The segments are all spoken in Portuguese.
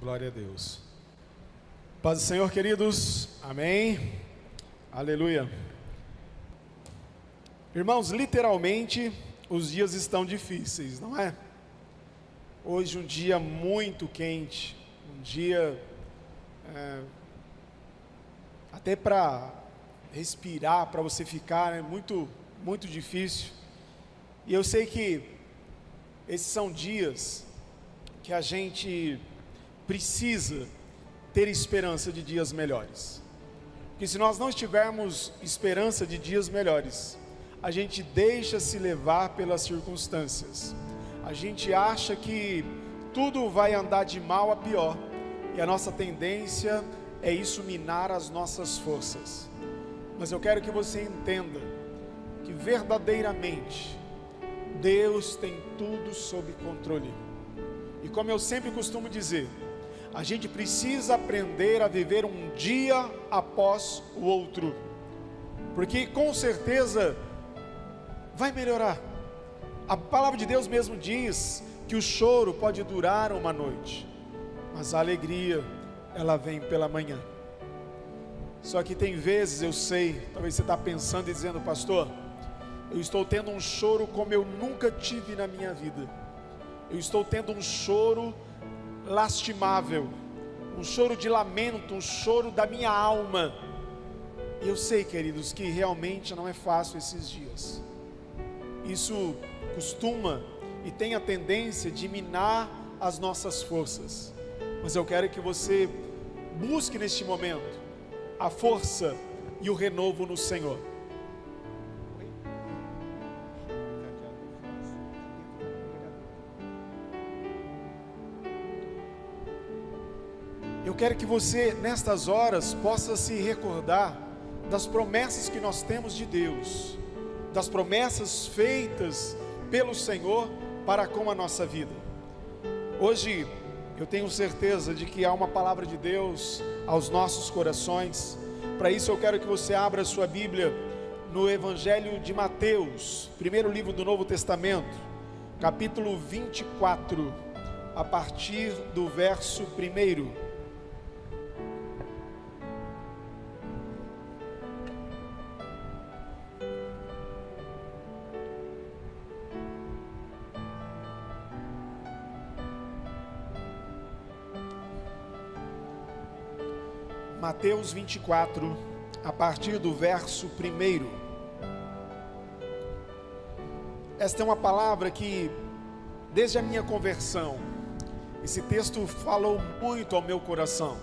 Glória a Deus. Paz do Senhor, queridos. Amém. Aleluia. Irmãos, literalmente, os dias estão difíceis, não é? Hoje um dia muito quente, um dia é, até para respirar, para você ficar, é muito, muito difícil. E eu sei que esses são dias que a gente precisa ter esperança de dias melhores. Porque se nós não tivermos esperança de dias melhores, a gente deixa se levar pelas circunstâncias. A gente acha que tudo vai andar de mal a pior, e a nossa tendência é isso minar as nossas forças. Mas eu quero que você entenda que verdadeiramente Deus tem tudo sob controle. E como eu sempre costumo dizer, a gente precisa aprender a viver um dia após o outro, porque com certeza vai melhorar. A palavra de Deus mesmo diz que o choro pode durar uma noite, mas a alegria ela vem pela manhã. Só que tem vezes eu sei, talvez você está pensando e dizendo, pastor, eu estou tendo um choro como eu nunca tive na minha vida. Eu estou tendo um choro lastimável, um choro de lamento, um choro da minha alma. E eu sei, queridos, que realmente não é fácil esses dias. Isso costuma e tem a tendência de minar as nossas forças. Mas eu quero que você busque neste momento a força e o renovo no Senhor. Quero que você, nestas horas, possa se recordar das promessas que nós temos de Deus, das promessas feitas pelo Senhor para com a nossa vida. Hoje, eu tenho certeza de que há uma palavra de Deus aos nossos corações. Para isso, eu quero que você abra a sua Bíblia no Evangelho de Mateus, primeiro livro do Novo Testamento, capítulo 24, a partir do verso 1. Mateus 24, a partir do verso 1. Esta é uma palavra que, desde a minha conversão, esse texto falou muito ao meu coração,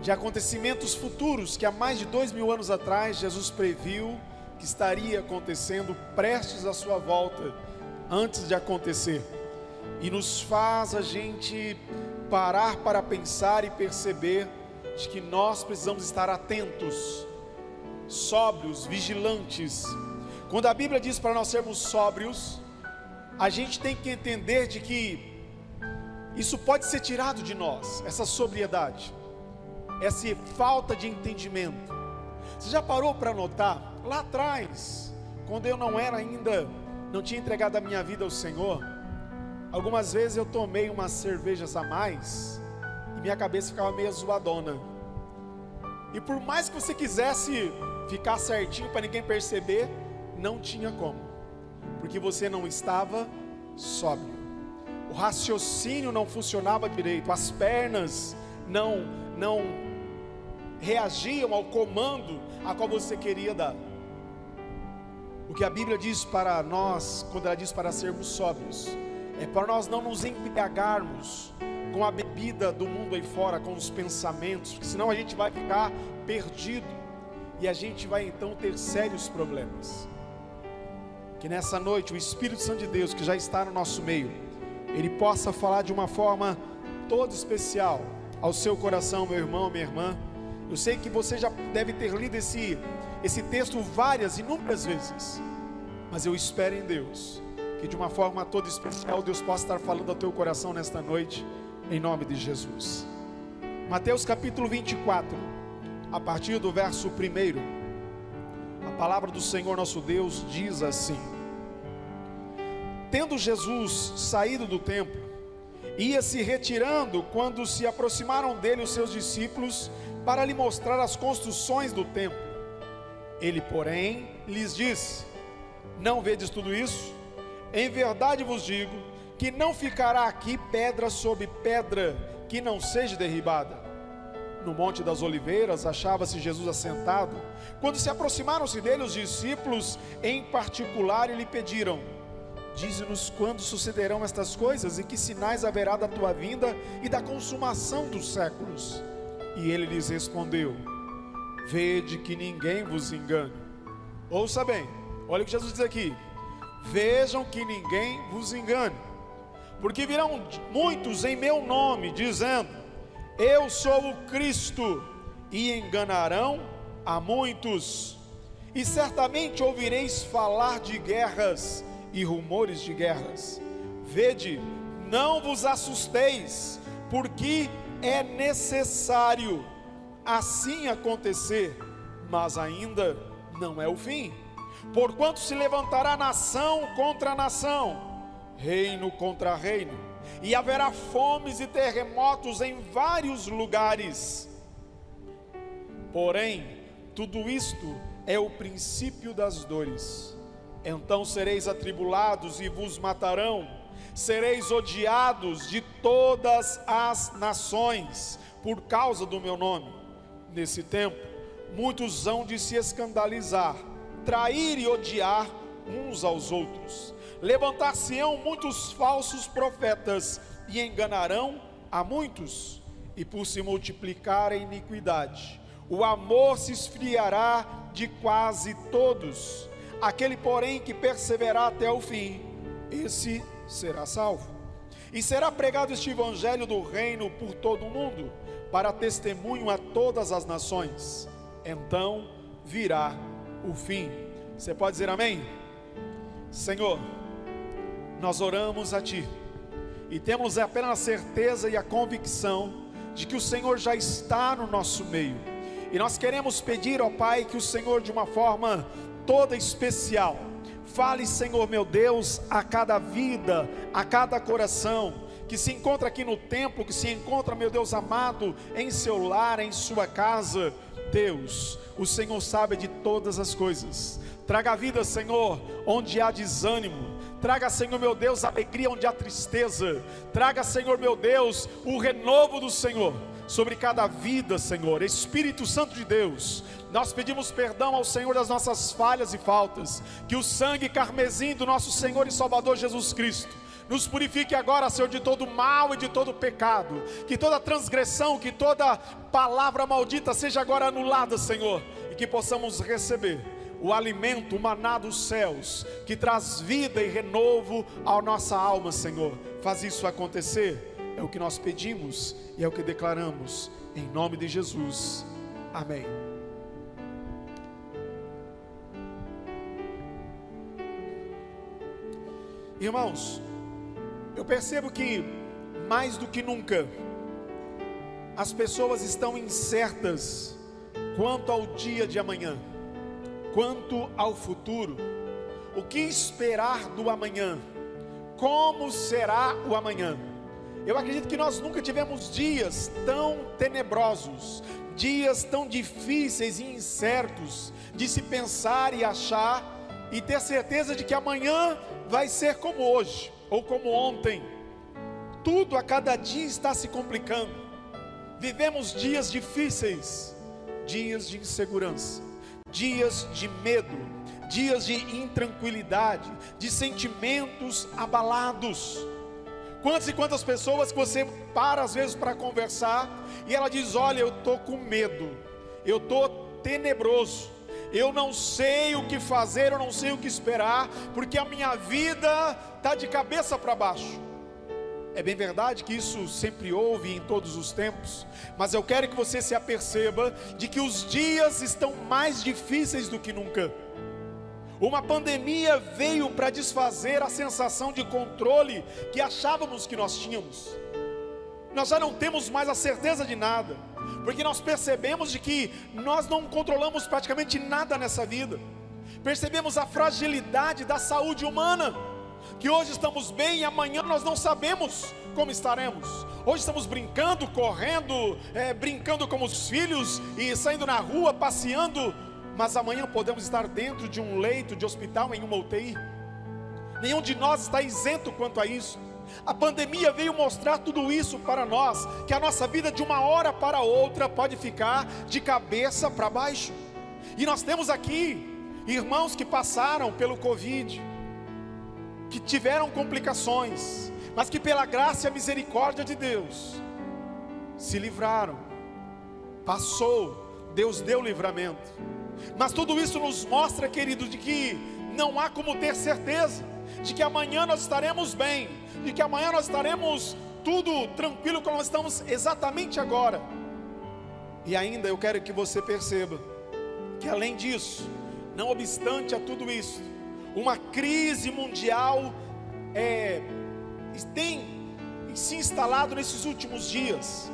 de acontecimentos futuros que há mais de dois mil anos atrás Jesus previu que estaria acontecendo prestes à sua volta, antes de acontecer, e nos faz a gente parar para pensar e perceber de que nós precisamos estar atentos, sóbrios, vigilantes. Quando a Bíblia diz para nós sermos sóbrios, a gente tem que entender de que isso pode ser tirado de nós, essa sobriedade, essa falta de entendimento. Você já parou para notar lá atrás, quando eu não era ainda, não tinha entregado a minha vida ao Senhor, algumas vezes eu tomei umas cervejas a mais minha cabeça ficava meio zoadona. E por mais que você quisesse ficar certinho para ninguém perceber, não tinha como, porque você não estava sóbrio. O raciocínio não funcionava direito, as pernas não não reagiam ao comando a qual você queria dar. O que a Bíblia diz para nós, quando ela diz para sermos sóbrios, é para nós não nos embriagarmos com a bebida do mundo aí fora, com os pensamentos, senão a gente vai ficar perdido e a gente vai então ter sérios problemas. Que nessa noite o Espírito Santo de Deus, que já está no nosso meio, ele possa falar de uma forma toda especial ao seu coração, meu irmão, minha irmã. Eu sei que você já deve ter lido esse, esse texto várias, inúmeras vezes, mas eu espero em Deus que de uma forma toda especial Deus possa estar falando ao teu coração nesta noite em nome de Jesus. Mateus capítulo 24, a partir do verso 1, a palavra do Senhor nosso Deus diz assim: Tendo Jesus saído do templo, ia se retirando quando se aproximaram dele os seus discípulos para lhe mostrar as construções do templo. Ele, porém, lhes disse: Não vedes tudo isso? Em verdade vos digo que não ficará aqui pedra sobre pedra que não seja derribada. No Monte das Oliveiras achava-se Jesus assentado. Quando se aproximaram-se dele os discípulos, em particular, lhe pediram: Dize-nos quando sucederão estas coisas e que sinais haverá da tua vinda e da consumação dos séculos. E ele lhes respondeu: Vede que ninguém vos engane. Ouça bem, olha o que Jesus diz aqui: Vejam que ninguém vos engane, porque virão muitos em meu nome, dizendo: Eu sou o Cristo, e enganarão a muitos. E certamente ouvireis falar de guerras e rumores de guerras. Vede, não vos assusteis, porque é necessário assim acontecer, mas ainda não é o fim. Porquanto se levantará nação contra nação, reino contra reino, e haverá fomes e terremotos em vários lugares. Porém, tudo isto é o princípio das dores. Então sereis atribulados e vos matarão, sereis odiados de todas as nações por causa do meu nome. Nesse tempo, muitos hão de se escandalizar, trair e odiar uns aos outros. Levantar-se-ão muitos falsos profetas e enganarão a muitos. E por se multiplicar a iniquidade, o amor se esfriará de quase todos Aquele, porém, que perseverar até o fim, esse será salvo. E será pregado este evangelho do reino por todo o mundo, para testemunho a todas as nações. Então virá o fim. Você pode dizer amém? Senhor, nós oramos a Ti e temos apenas a certeza e a convicção de que o Senhor já está no nosso meio. E nós queremos pedir ao Pai que o Senhor, de uma forma toda especial. Fale, Senhor meu Deus, a cada vida, a cada coração que se encontra aqui no templo, que se encontra, meu Deus amado, em seu lar, em sua casa. Deus, o Senhor sabe de todas as coisas. Traga vida, Senhor, onde há desânimo. Traga, Senhor meu Deus, alegria onde há tristeza. Traga, Senhor meu Deus, o renovo do Senhor sobre cada vida, Senhor. Espírito Santo de Deus, nós pedimos perdão ao Senhor das nossas falhas e faltas, que o sangue carmesim do nosso Senhor e Salvador Jesus Cristo nos purifique agora, Senhor, de todo mal e de todo pecado, que toda transgressão, que toda palavra maldita seja agora anulada, Senhor, e que possamos receber o alimento, o maná dos céus, que traz vida e renovo à nossa alma, Senhor. Faz isso acontecer, é o que nós pedimos e é o que declaramos, em nome de Jesus. Amém. Irmãos, eu percebo que mais do que nunca as pessoas estão incertas quanto ao dia de amanhã, quanto ao futuro, o que esperar do amanhã, como será o amanhã. Eu acredito que nós nunca tivemos dias tão tenebrosos, dias tão difíceis e incertos de se pensar e achar e ter certeza de que amanhã vai ser como hoje ou como ontem. Tudo a cada dia está se complicando. Vivemos dias difíceis, dias de insegurança, dias de medo, dias de intranquilidade, de sentimentos abalados. Quantas e quantas pessoas que você para às vezes para conversar e ela diz: Olha, eu estou com medo, eu estou tenebroso, eu não sei o que fazer, eu não sei o que esperar, porque a minha vida está de cabeça para baixo. É bem verdade que isso sempre houve em todos os tempos, mas eu quero que você se aperceba de que os dias estão mais difíceis do que nunca. Uma pandemia veio para desfazer a sensação de controle que achávamos que nós tínhamos. Nós já não temos mais a certeza de nada porque nós percebemos de que nós não controlamos praticamente nada nessa vida. Percebemos a fragilidade da saúde humana. Que hoje estamos bem e amanhã nós não sabemos como estaremos. Hoje estamos brincando, correndo, é, brincando como os filhos e saindo na rua, passeando, mas amanhã podemos estar dentro de um leito de hospital em uma UTI. Nenhum de nós está isento quanto a isso. A pandemia veio mostrar tudo isso para nós, que a nossa vida de uma hora para outra pode ficar de cabeça para baixo. E nós temos aqui irmãos que passaram pelo Covid, que tiveram complicações, mas que pela graça e a misericórdia de Deus se livraram. Passou, Deus deu livramento. Mas tudo isso nos mostra, querido, de que não há como ter certeza de que amanhã nós estaremos bem, de que amanhã nós estaremos tudo tranquilo como nós estamos exatamente agora. E ainda eu quero que você perceba que além disso, não obstante a tudo isso, uma crise mundial é, tem se instalado nesses últimos dias.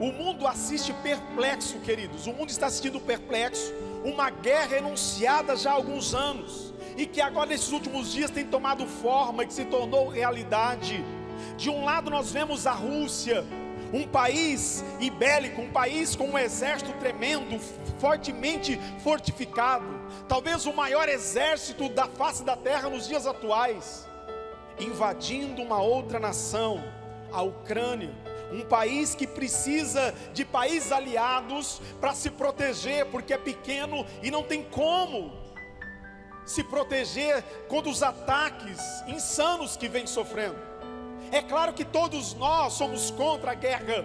O mundo assiste perplexo, queridos. O mundo está assistindo perplexo. Uma guerra enunciada já há alguns anos e que agora nesses últimos dias tem tomado forma e que se tornou realidade. De um lado nós vemos a Rússia, um país ibélico, um país com um exército tremendo, fortemente fortificado, talvez o maior exército da face da terra nos dias atuais, invadindo uma outra nação, a Ucrânia, um país que precisa de países aliados para se proteger, porque é pequeno e não tem como se proteger contra os ataques insanos que vem sofrendo. É claro que todos nós somos contra a guerra,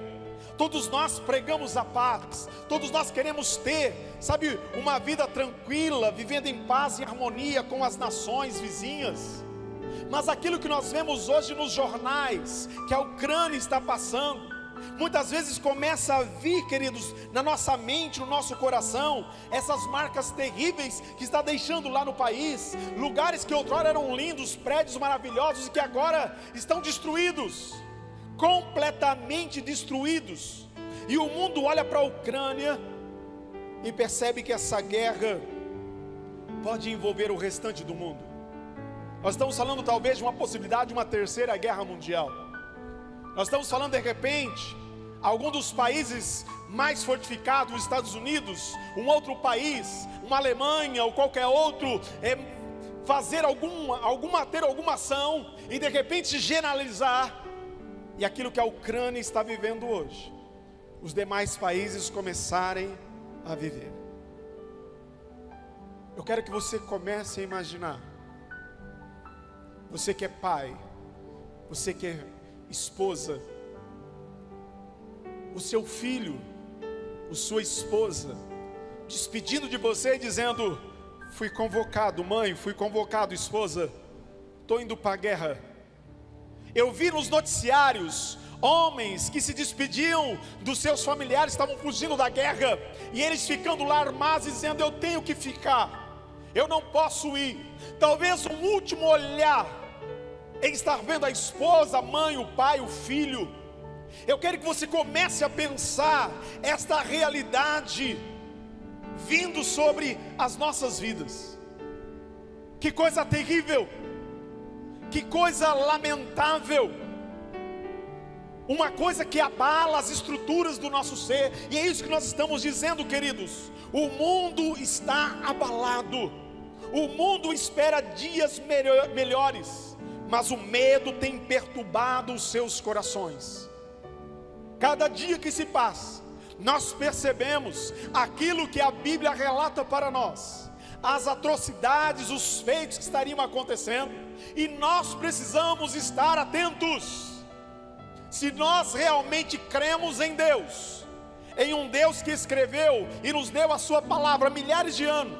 todos nós pregamos a paz, todos nós queremos ter, sabe, uma vida tranquila, vivendo em paz e harmonia com as nações vizinhas. Mas aquilo que nós vemos hoje nos jornais, que a Ucrânia está passando, Muitas vezes começa a vir, queridos, na nossa mente, no nosso coração, essas marcas terríveis que está deixando lá no país, lugares que outrora eram lindos, prédios maravilhosos e que agora estão destruídos, completamente destruídos. E o mundo olha para a Ucrânia e percebe que essa guerra pode envolver o restante do mundo. Nós estamos falando talvez de uma possibilidade de uma terceira guerra mundial. Nós estamos falando de repente, algum dos países mais fortificados, os Estados Unidos, um outro país, uma Alemanha ou qualquer outro, é, fazer alguma, alguma, ter alguma ação e de repente generalizar, e aquilo que a Ucrânia está vivendo hoje, os demais países começarem a viver. Eu quero que você comece a imaginar, você que é pai, você que é esposa, o seu filho, a sua esposa, despedindo de você e dizendo: Fui convocado, mãe, fui convocado, esposa, estou indo para a guerra. Eu vi nos noticiários homens que se despediam dos seus familiares, estavam fugindo da guerra, e eles ficando lá armados, dizendo: Eu tenho que ficar, eu não posso ir. Talvez um último olhar em estar vendo a esposa, a mãe, o pai, o filho. Eu quero que você comece a pensar esta realidade vindo sobre as nossas vidas. Que coisa terrível, que coisa lamentável, uma coisa que abala as estruturas do nosso ser, e é isso que nós estamos dizendo, queridos. O mundo está abalado, o mundo espera dias melhores mas o medo tem perturbado os seus corações. Cada dia que se passa, nós percebemos aquilo que a Bíblia relata para nós, as atrocidades, os feitos que estariam acontecendo, e nós precisamos estar atentos. Se nós realmente cremos em Deus, em um Deus que escreveu e nos deu a Sua palavra há milhares de anos,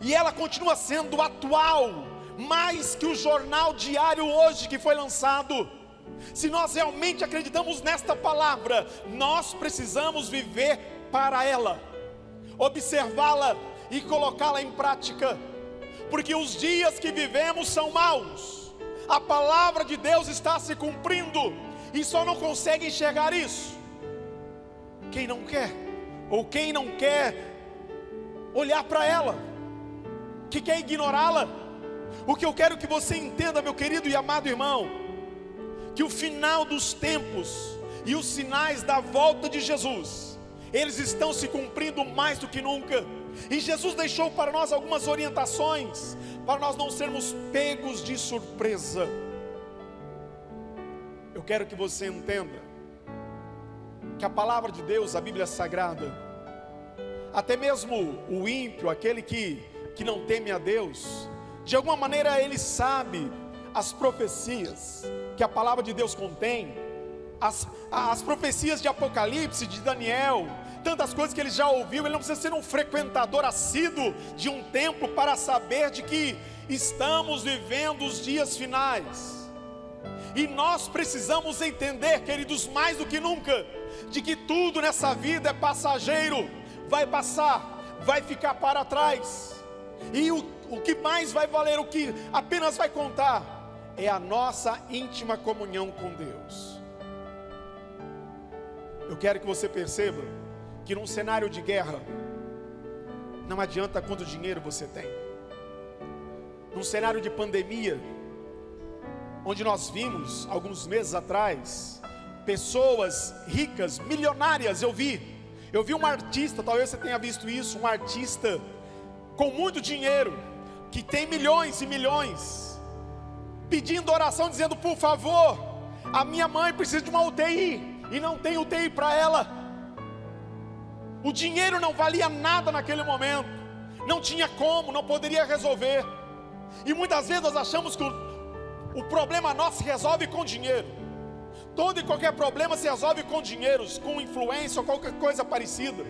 e ela continua sendo atual, mais que o jornal diário hoje que foi lançado. Se nós realmente acreditamos nesta palavra, nós precisamos viver para ela, observá-la e colocá-la em prática, porque os dias que vivemos são maus, a palavra de Deus está se cumprindo e só não consegue enxergar isso. Quem não quer, ou quem não quer olhar para ela, que quer ignorá-la O que eu quero que você entenda, meu querido e amado irmão, que o final dos tempos e os sinais da volta de Jesus, eles estão se cumprindo mais do que nunca. E Jesus deixou para nós algumas orientações, para nós não sermos pegos de surpresa. Eu quero que você entenda que a palavra de Deus, a Bíblia Sagrada, até mesmo o ímpio, aquele que, que não teme a Deus, de alguma maneira ele sabe as profecias que a palavra de Deus contém, as, as profecias de Apocalipse, de Daniel, tantas coisas que ele já ouviu, ele não precisa ser um frequentador assíduo de um templo para saber de que estamos vivendo os dias finais. E nós precisamos entender, queridos, mais do que nunca, de que tudo nessa vida é passageiro, vai passar, vai ficar para trás. E o, o que mais vai valer, o que apenas vai contar, é a nossa íntima comunhão com Deus. Eu quero que você perceba que num cenário de guerra, não adianta quanto dinheiro você tem. Num cenário de pandemia, onde nós vimos alguns meses atrás, pessoas ricas, milionárias, eu vi. Eu vi um artista, talvez você tenha visto isso, um artista com muito dinheiro, que tem milhões e milhões, pedindo oração, dizendo: por favor, a minha mãe precisa de uma UTI e não tem UTI para ela. O dinheiro não valia nada naquele momento, não tinha como, não poderia resolver. E muitas vezes nós achamos que o o problema nosso se resolve com dinheiro. Todo e qualquer problema se resolve com dinheiro, com influência ou qualquer coisa parecida.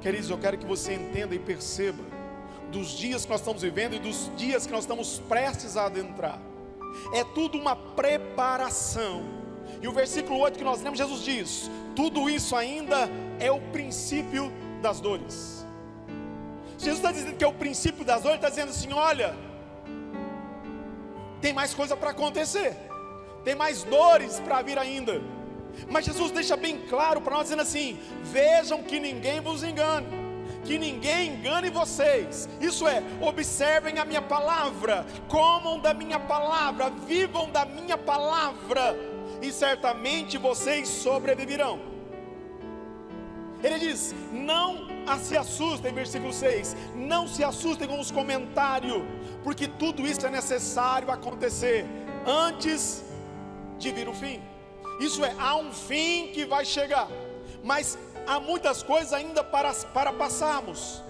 Queridos, eu quero que você entenda e perceba dos dias que nós estamos vivendo e dos dias que nós estamos prestes a adentrar. É tudo uma preparação. E o versículo 8 que nós lemos, Jesus diz: tudo isso ainda é o princípio das dores. Jesus está dizendo que é o princípio das dores, está dizendo assim: olha, tem mais coisa para acontecer, tem mais dores para vir ainda. Mas Jesus deixa bem claro para nós, dizendo assim: vejam que ninguém vos engane, que ninguém engane vocês. Isso é, observem a minha palavra, comam da minha palavra, vivam da minha palavra, e certamente vocês sobreviverão. Ele diz: não se assustem, versículo 6, não se assustem com os comentários porque tudo isso é necessário acontecer antes de vir o fim. Isso é, há um fim que vai chegar, mas há muitas coisas ainda para, para passarmos.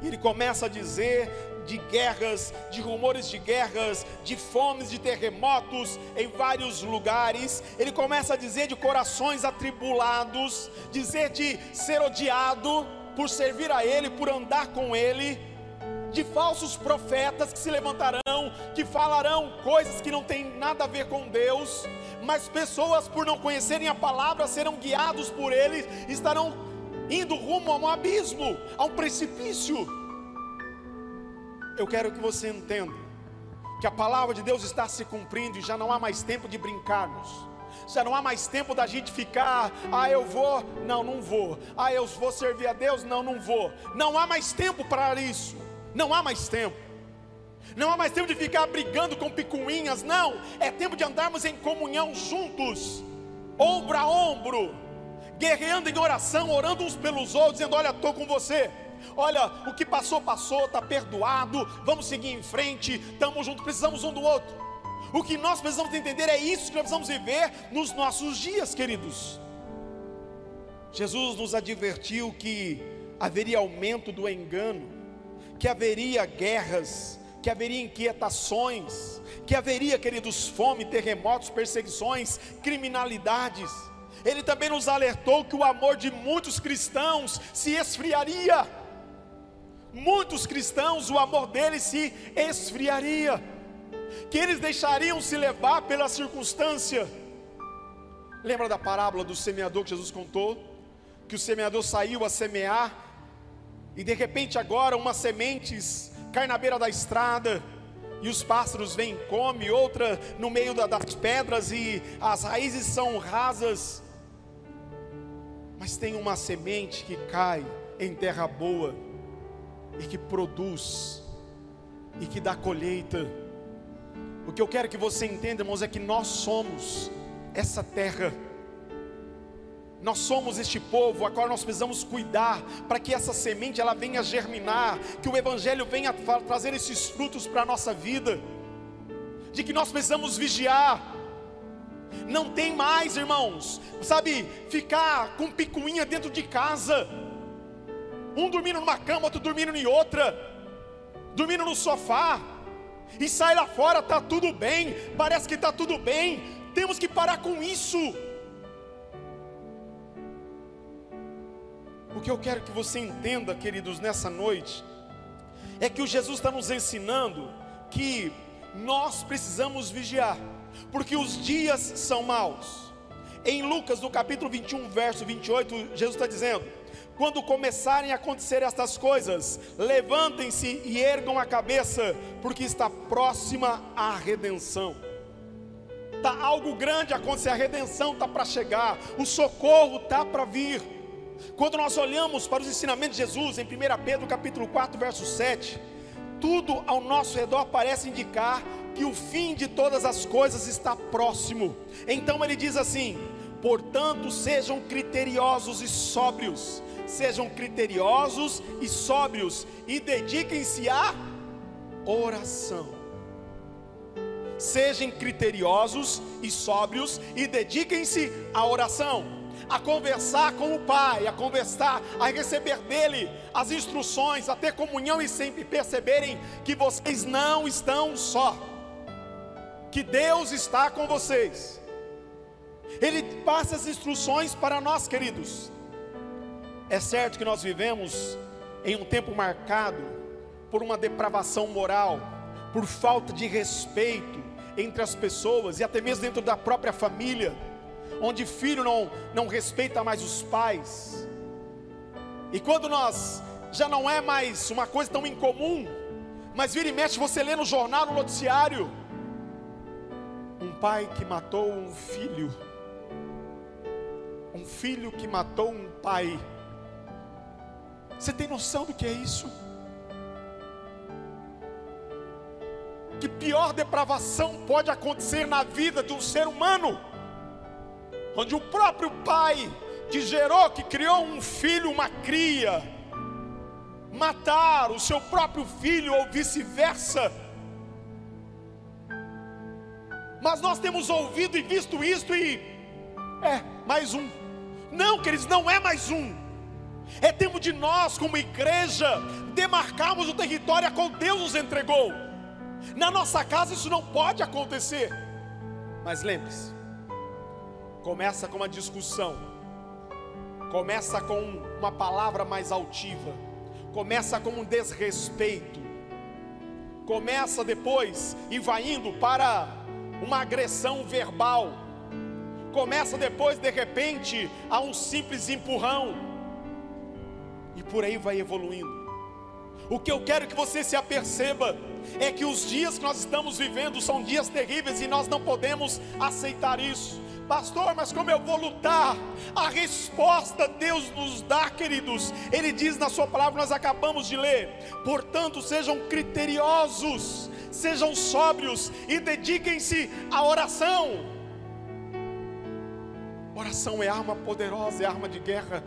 Ele começa a dizer de guerras, de rumores de guerras, de fomes, de terremotos em vários lugares. Ele começa a dizer de corações atribulados, dizer de ser odiado por servir a Ele, por andar com Ele de falsos profetas que se levantarão, que falarão coisas que não têm nada a ver com Deus, mas pessoas por não conhecerem a palavra serão guiados por eles, estarão indo rumo a um abismo, a um precipício. Eu quero que você entenda que a palavra de Deus está se cumprindo e já não há mais tempo de brincarmos. Já não há mais tempo da gente ficar, ah, eu vou, não, não vou. Ah, eu vou servir a Deus, não, não vou. Não há mais tempo para isso. Não há mais tempo. Não há mais tempo de ficar brigando com picuinhas, não. É tempo de andarmos em comunhão juntos, ombro a ombro, guerreando em oração, orando uns pelos outros, dizendo: Olha, estou com você. Olha, o que passou, passou, está perdoado. Vamos seguir em frente, estamos juntos, precisamos um do outro. O que nós precisamos entender é isso que nós precisamos viver nos nossos dias, queridos. Jesus nos advertiu que haveria aumento do engano que haveria guerras, que haveria inquietações, que haveria, queridos, fome, terremotos, perseguições, criminalidades. Ele também nos alertou que o amor de muitos cristãos se esfriaria. Muitos cristãos, o amor deles se esfriaria, que eles deixariam se levar pela circunstância. Lembra da parábola do semeador que Jesus contou? Que o semeador saiu a semear e de repente agora umas sementes caem na beira da estrada, e os pássaros vêm e comem, outra no meio da, das pedras, e as raízes são rasas. Mas tem uma semente que cai em terra boa, e que produz e que dá colheita. O que eu quero que você entenda, irmãos, é que nós somos essa terra. Nós somos este povo a qual nós precisamos cuidar para que essa semente ela venha germinar, que o evangelho venha trazer esses frutos para a nossa vida. De que nós precisamos vigiar. Não tem mais, irmãos, sabe, ficar com picuinha dentro de casa. Um dormindo numa cama, outro dormindo em outra, dormindo no sofá. E sai lá fora, tá tudo bem, parece que tá tudo bem. Temos que parar com isso. O que eu quero que você entenda, queridos, nessa noite, é que o Jesus está nos ensinando que nós precisamos vigiar, porque os dias são maus. Em Lucas, no capítulo 21, verso 28, Jesus está dizendo: Quando começarem a acontecer estas coisas, levantem-se e ergam a cabeça, porque está próxima a redenção. Está algo grande a acontecer, a redenção está para chegar, o socorro está para vir. Quando nós olhamos para os ensinamentos de Jesus, em 1 Pedro capítulo 4, verso 7, tudo ao nosso redor parece indicar que o fim de todas as coisas está próximo. Então ele diz assim: portanto, sejam criteriosos e sóbrios, sejam criteriosos e sóbrios, e dediquem-se à oração. Sejam criteriosos e sóbrios, e dediquem-se à oração a conversar com o Pai, a conversar, a receber dele as instruções, a ter comunhão e sempre perceberem que vocês não estão só, que Deus está com vocês. Ele passa as instruções para nós, queridos. É certo que nós vivemos em um tempo marcado por uma depravação moral, por falta de respeito entre as pessoas e até mesmo dentro da própria família onde filho não, não respeita mais os pais. E quando nós já não é mais uma coisa tão incomum, mas vira e mexe, você lê no jornal, no noticiário, um pai que matou um filho, um filho que matou um pai. Você tem noção do que é isso? Que pior depravação pode acontecer na vida de um ser humano? Onde o próprio pai que gerou, que criou um filho, uma cria, matar o seu próprio filho ou vice-versa. Mas nós temos ouvido e visto isto e é mais um. Não, queridos, não é mais um. É tempo de nós, como igreja, demarcarmos o território a qual Deus nos entregou. Na nossa casa isso não pode acontecer. Mas lembre-se, começa com uma discussão, começa com uma palavra mais altiva, começa com um desrespeito, começa depois e vai indo para uma agressão verbal, começa depois de repente a um simples empurrão, e por aí vai evoluindo. O que eu quero que você se aperceba é que os dias que nós estamos vivendo são dias terríveis e nós não podemos aceitar isso. Pastor, mas como eu vou lutar? A resposta Deus nos dá, queridos. Ele diz na sua palavra, nós acabamos de ler. Portanto, sejam criteriosos, sejam sóbrios e dediquem-se à oração. Oração é arma poderosa, é arma de guerra.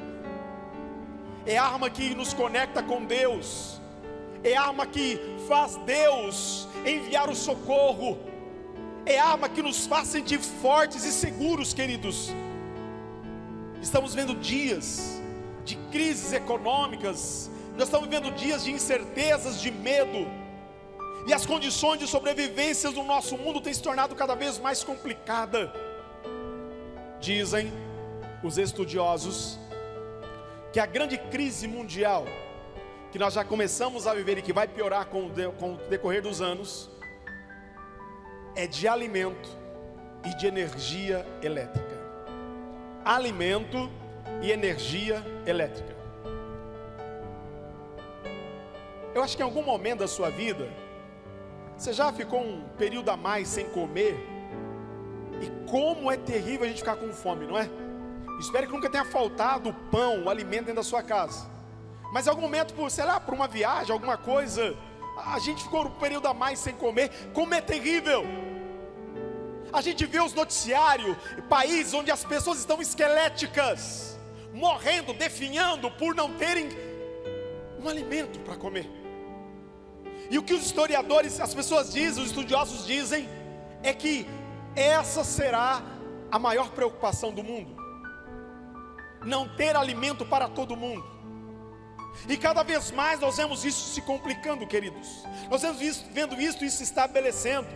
É arma que nos conecta com Deus. É arma que faz Deus enviar o socorro é arma que nos faz sentir fortes e seguros, queridos. Estamos vendo dias de crises econômicas, nós estamos vivendo dias de incertezas, de medo, e as condições de sobrevivência do nosso mundo têm se tornado cada vez mais complicada. Dizem os estudiosos que a grande crise mundial que nós já começamos a viver e que vai piorar com o decorrer dos anos é de alimento e de energia elétrica. Alimento e energia elétrica. Eu acho que em algum momento da sua vida, você já ficou um período a mais sem comer, e como é terrível a gente ficar com fome, não é? Espero que nunca tenha faltado o pão, o alimento dentro da sua casa. Mas em algum momento, por, sei lá, por uma viagem, alguma coisa, a gente ficou um período a mais sem comer. Como é terrível! A gente vê os noticiários, países onde as pessoas estão esqueléticas, morrendo, definhando por não terem um alimento para comer. E o que os historiadores, as pessoas dizem, os estudiosos dizem, é que essa será a maior preocupação do mundo. Não ter alimento para todo mundo. E cada vez mais nós vemos isso se complicando, queridos. Nós vemos isso, vendo isso e se estabelecendo.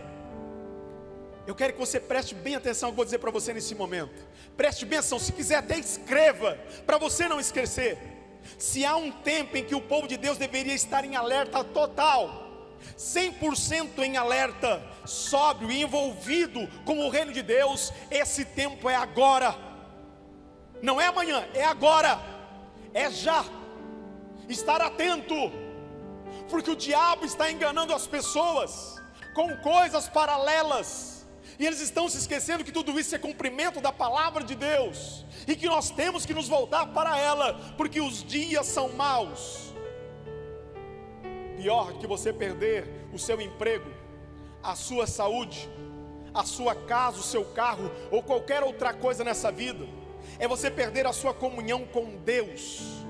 Eu quero que você preste bem atenção que vou dizer para você nesse momento. Preste bem atenção, se quiser até escreva, para você não esquecer. Se há um tempo em que o povo de Deus deveria estar em alerta total, 100% em alerta, sóbrio e envolvido com o reino de Deus, esse tempo é agora. Não é amanhã, é agora. É já. Estar atento, porque o diabo está enganando as pessoas com coisas paralelas e eles estão se esquecendo que tudo isso é cumprimento da palavra de Deus, e que nós temos que nos voltar para ela, porque os dias são maus. Pior que você perder o seu emprego, a sua saúde, a sua casa, o seu carro ou qualquer outra coisa nessa vida, é você perder a sua comunhão com Deus.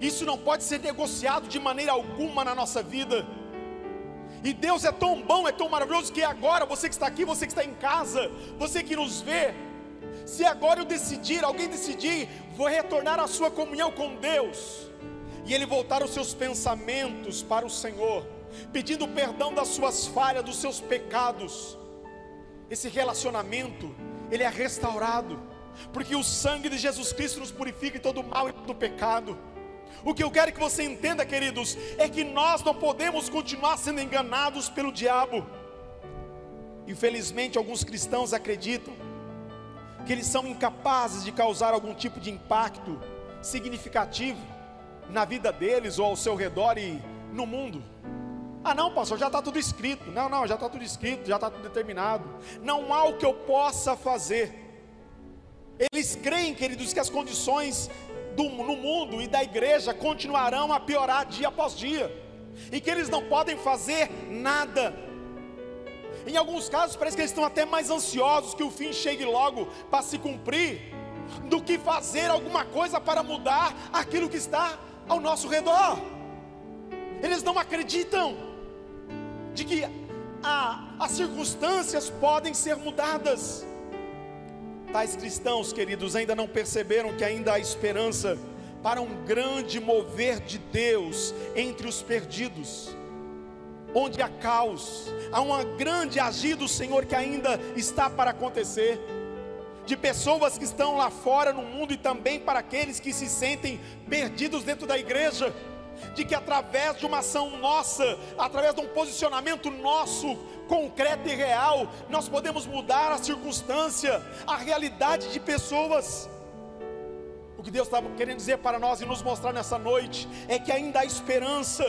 Isso não pode ser negociado de maneira alguma na nossa vida. E Deus é tão bom, é tão maravilhoso que agora, você que está aqui, você que está em casa, você que nos vê, se agora eu decidir, alguém decidir, vou retornar à sua comunhão com Deus, e Ele voltar os seus pensamentos para o Senhor, pedindo perdão das suas falhas, dos seus pecados, esse relacionamento, ele é restaurado, porque o sangue de Jesus Cristo nos purifica de todo mal e todo pecado. O que eu quero que você entenda, queridos, é que nós não podemos continuar sendo enganados pelo diabo. Infelizmente, alguns cristãos acreditam que eles são incapazes de causar algum tipo de impacto significativo na vida deles ou ao seu redor e no mundo. Ah, não, pastor, já está tudo escrito. Não, não, já está tudo escrito, já está tudo determinado. Não há o que eu possa fazer. Eles creem, queridos, que as condições do, no mundo e da igreja continuarão a piorar dia após dia, e que eles não podem fazer nada. Em alguns casos, parece que eles estão até mais ansiosos que o fim chegue logo para se cumprir, do que fazer alguma coisa para mudar aquilo que está ao nosso redor. Eles não acreditam de que a, as circunstâncias podem ser mudadas. Tais cristãos, queridos, ainda não perceberam que ainda há esperança para um grande mover de Deus entre os perdidos. Onde há caos, há uma grande agir do Senhor que ainda está para acontecer. De pessoas que estão lá fora no mundo e também para aqueles que se sentem perdidos dentro da igreja de que através de uma ação nossa, através de um posicionamento nosso, concreto e real, nós podemos mudar a circunstância, a realidade de pessoas. O que Deus estava querendo dizer para nós e nos mostrar nessa noite é que ainda há esperança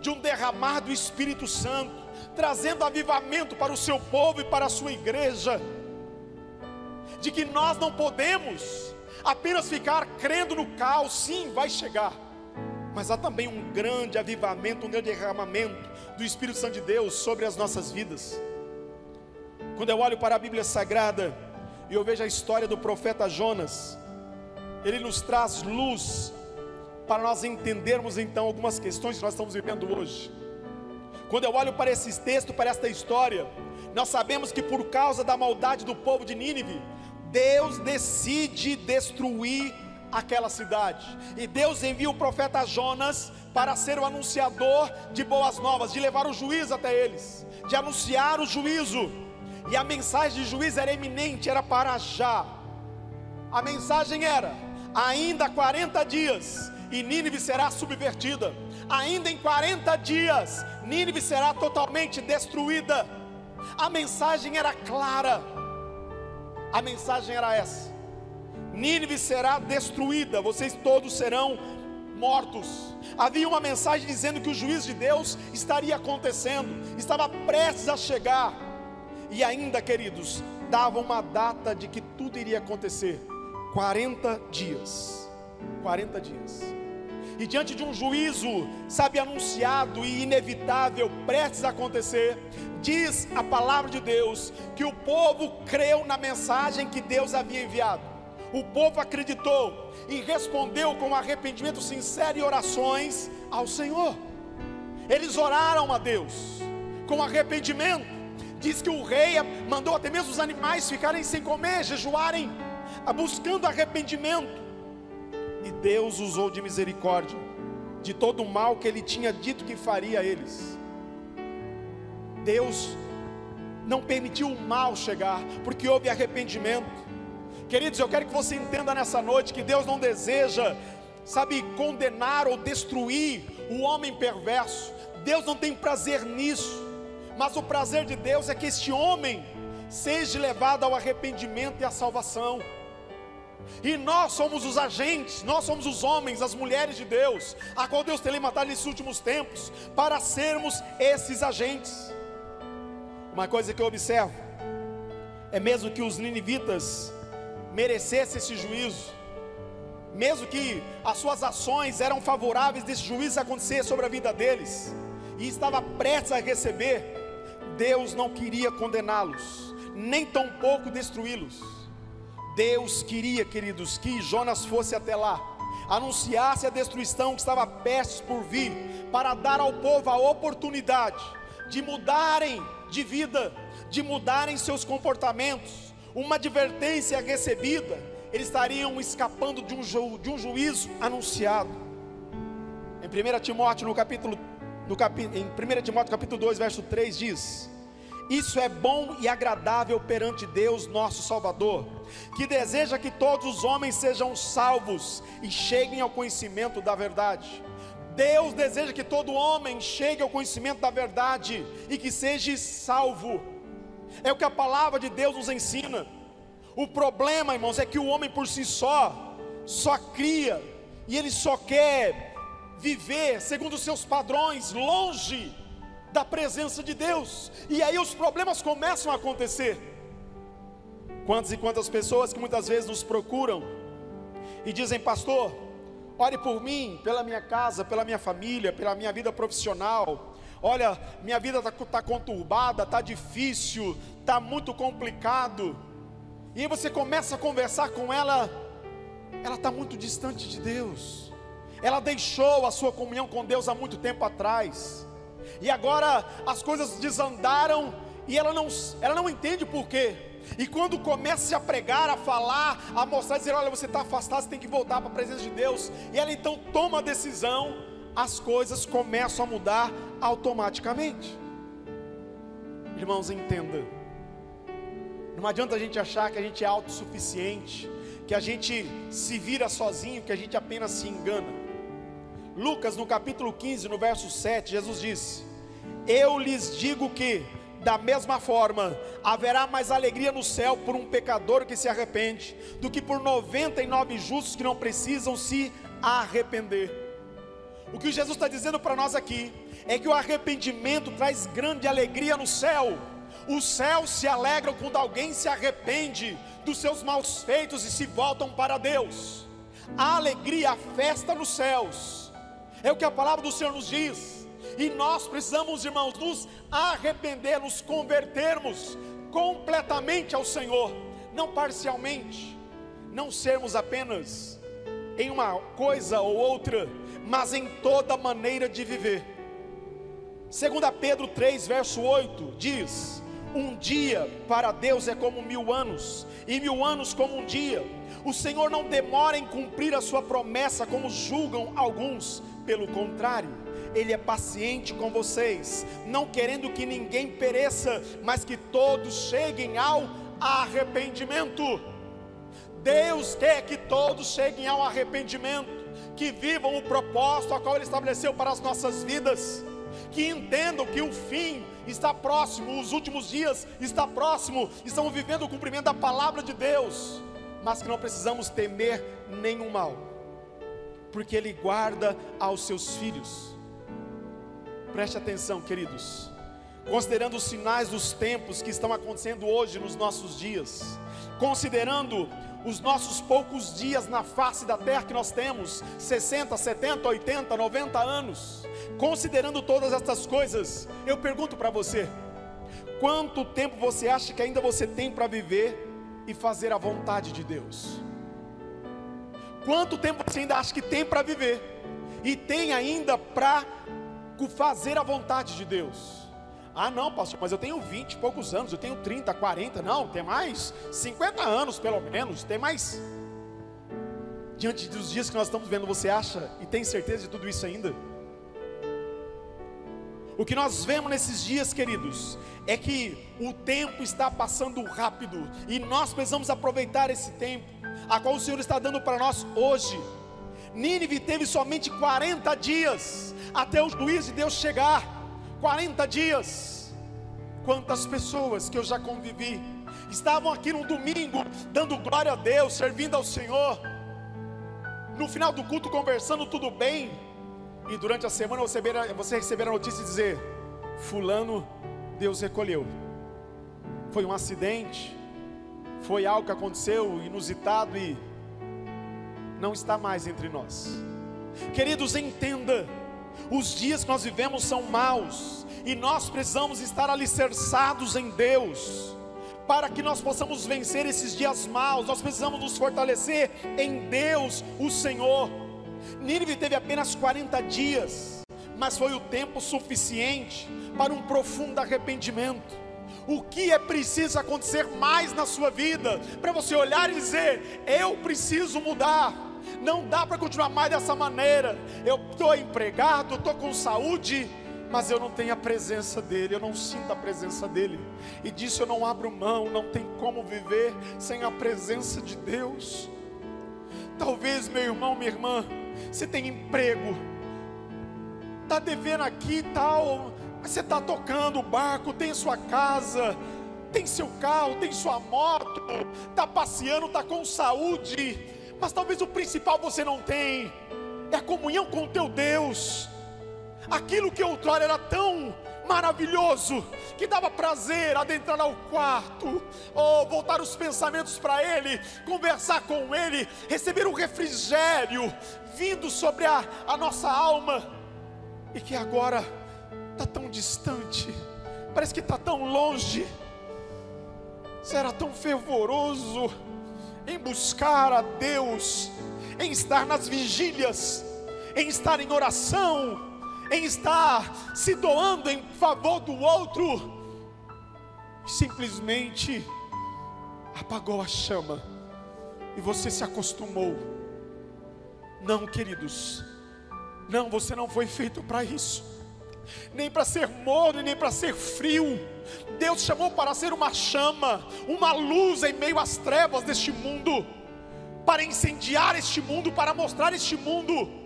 de um derramar do Espírito Santo, trazendo avivamento para o seu povo e para a sua igreja, de que nós não podemos apenas ficar crendo no caos, sim, vai chegar mas há também um grande avivamento, um grande derramamento do Espírito Santo de Deus sobre as nossas vidas. Quando eu olho para a Bíblia Sagrada e eu vejo a história do profeta Jonas, ele nos traz luz para nós entendermos então algumas questões que nós estamos vivendo hoje. Quando eu olho para esses textos, para esta história, nós sabemos que por causa da maldade do povo de Nínive, Deus decide destruir aquela cidade. E Deus envia o profeta Jonas para ser o anunciador de boas novas, de levar o juízo até eles, de anunciar o juízo. E a mensagem de juízo era eminente, era para já. A mensagem era: ainda 40 dias e Nínive será subvertida. Ainda em 40 dias, Nínive será totalmente destruída. A mensagem era clara. A mensagem era essa: Nínive será destruída, vocês todos serão mortos. Havia uma mensagem dizendo que o juízo de Deus estaria acontecendo, estava prestes a chegar. E ainda, queridos, dava uma data de que tudo iria acontecer: 40 dias. 40 dias. e diante de um juízo, sabe, anunciado e inevitável, prestes a acontecer, diz a palavra de Deus que o povo creu na mensagem que Deus havia enviado. O povo acreditou e respondeu com arrependimento sincero e orações ao Senhor. Eles oraram a Deus com arrependimento. Diz que o rei mandou até mesmo os animais ficarem sem comer, jejuarem, buscando arrependimento. E Deus usou de misericórdia de todo o mal que ele tinha dito que faria a eles. Deus não permitiu o mal chegar, porque houve arrependimento. Queridos, eu quero que você entenda nessa noite que Deus não deseja, sabe, condenar ou destruir o homem perverso. Deus não tem prazer nisso, mas o prazer de Deus é que este homem seja levado ao arrependimento e à salvação. E nós somos os agentes, nós somos os homens, as mulheres de Deus, a qual Deus tem levantado nesses últimos tempos, para sermos esses agentes. Uma coisa que eu observo é mesmo que os ninivitas merecessem esse juízo, mesmo que as suas ações eram favoráveis desse juízo acontecer sobre a vida deles, e estava prestes a receber, Deus não queria condená-los, nem tampouco destruí-los. Deus queria, queridos, que Jonas fosse até lá, anunciasse a destruição que estava prestes por vir, para dar ao povo a oportunidade de mudarem de vida, de mudarem seus comportamentos. Uma advertência recebida, eles estariam escapando de um, ju, de um juízo anunciado. Em 1 Timóteo, no capítulo no capi, em 1 Timóteo capítulo 2, verso 3 diz: Isso é bom e agradável perante Deus, nosso Salvador, que deseja que todos os homens sejam salvos e cheguem ao conhecimento da verdade. Deus deseja que todo homem chegue ao conhecimento da verdade e que seja salvo. É o que a palavra de Deus nos ensina. O problema, irmãos, é que o homem por si só só cria e ele só quer viver segundo os seus padrões, longe da presença de Deus. E aí os problemas começam a acontecer. Quantas e quantas pessoas que muitas vezes nos procuram e dizem, pastor, ore por mim, pela minha casa, pela minha família, pela minha vida profissional. Olha, minha vida está tá conturbada, está difícil, está muito complicado. E aí você começa a conversar com ela, ela está muito distante de Deus ela deixou a sua comunhão com Deus há muito tempo atrás, e agora as coisas desandaram e ela não, ela não entende por quê. E quando começa a pregar, a falar, a mostrar, a dizer: Olha, você está afastado, você tem que voltar para a presença de Deus, e ela então toma a decisão, as coisas começam a mudar automaticamente. Irmãos, entenda, não adianta a gente achar que a gente é autossuficiente, que a gente se vira sozinho, que a gente apenas se engana. Lucas, no capítulo 15, no verso 7, Jesus disse: Eu lhes digo que, da mesma forma, haverá mais alegria no céu por um pecador que se arrepende, do que por 99 justos que não precisam se arrepender. O que Jesus está dizendo para nós aqui é que o arrependimento traz grande alegria no céu. O céu se alegra quando alguém se arrepende dos seus maus feitos e se voltam para Deus. A alegria, a festa nos céus é o que a palavra do Senhor nos diz. E nós precisamos, irmãos, nos arrepender, nos convertermos completamente ao Senhor, não parcialmente, não sermos apenas em uma coisa ou outra, mas em toda maneira de viver. 2 Pedro 3, verso 8 diz: Um dia para Deus é como mil anos, e mil anos como um dia. O Senhor não demora em cumprir a sua promessa, como julgam alguns pelo contrário, Ele é paciente com vocês, não querendo que ninguém pereça, mas que todos cheguem ao arrependimento. Deus quer que todos cheguem ao arrependimento, que vivam o propósito a qual Ele estabeleceu para as nossas vidas, que entendam que o fim está próximo, os últimos dias está próximo, estamos vivendo o cumprimento da palavra de Deus, mas que não precisamos temer nenhum mal porque Ele guarda aos seus filhos. Preste atenção, queridos. Considerando os sinais dos tempos que estão acontecendo hoje nos nossos dias, considerando os nossos poucos dias na face da terra que nós temos 60, 70, 80, 90 anos considerando todas essas coisas, eu pergunto para você: quanto tempo você acha que ainda você tem para viver e fazer a vontade de Deus? Quanto tempo você ainda acha que tem para viver e tem ainda para fazer a vontade de Deus? Ah, não, pastor, mas eu tenho 20 e poucos anos, eu tenho 30, 40, não, tem mais 50 anos pelo menos, tem mais. Diante dos dias que nós estamos vendo, você acha e tem certeza de tudo isso ainda? O que nós vemos nesses dias, queridos, é que o tempo está passando rápido e nós precisamos aproveitar esse tempo, a qual o Senhor está dando para nós hoje. Nínive teve somente 40 dias até o juiz de Deus chegar. 40 dias. Quantas pessoas que eu já convivi estavam aqui no domingo dando glória a Deus, servindo ao Senhor. No final do culto conversando tudo bem, e durante a semana você receber, você receber a notícia de dizer: Fulano, Deus recolheu. Foi um acidente, foi algo que aconteceu inusitado e não está mais entre nós. Queridos, entenda, os dias que nós vivemos são maus e nós precisamos estar alicerçados em Deus. Para que nós possamos vencer esses dias maus, nós precisamos nos fortalecer em Deus, o Senhor. Nínive teve apenas 40 dias, mas foi o tempo suficiente para um profundo arrependimento. O que é preciso acontecer mais na sua vida para você olhar e dizer: Eu preciso mudar. Não dá para continuar mais dessa maneira. Eu estou empregado, estou com saúde, mas eu não tenho a presença dEle, eu não sinto a presença dEle. E disso eu não abro mão, não tem como viver sem a presença de Deus. Talvez, meu irmão, minha irmã, você tem emprego, está devendo aqui e tal, você está tocando o barco, tem sua casa, tem seu carro, tem sua moto, está passeando, está com saúde, mas talvez o principal você não tem, é a comunhão com o teu Deus. Aquilo que outrora era tão maravilhoso, que dava prazer adentrar ao quarto, ou voltar os pensamentos para Ele, conversar com Ele, receber um refrigério vindo sobre a, a nossa alma, e que agora está tão distante, parece que está tão longe. Era tão fervoroso buscar a Deus, em estar nas vigílias, em estar em oração, em estar se doando em favor do outro, simplesmente apagou a chama e você se acostumou. Não, queridos, não, você não foi feito para isso, nem para ser morno, nem para ser frio. Deus chamou para ser uma chama, uma luz em meio às trevas deste mundo, para incendiar este mundo, para mostrar este mundo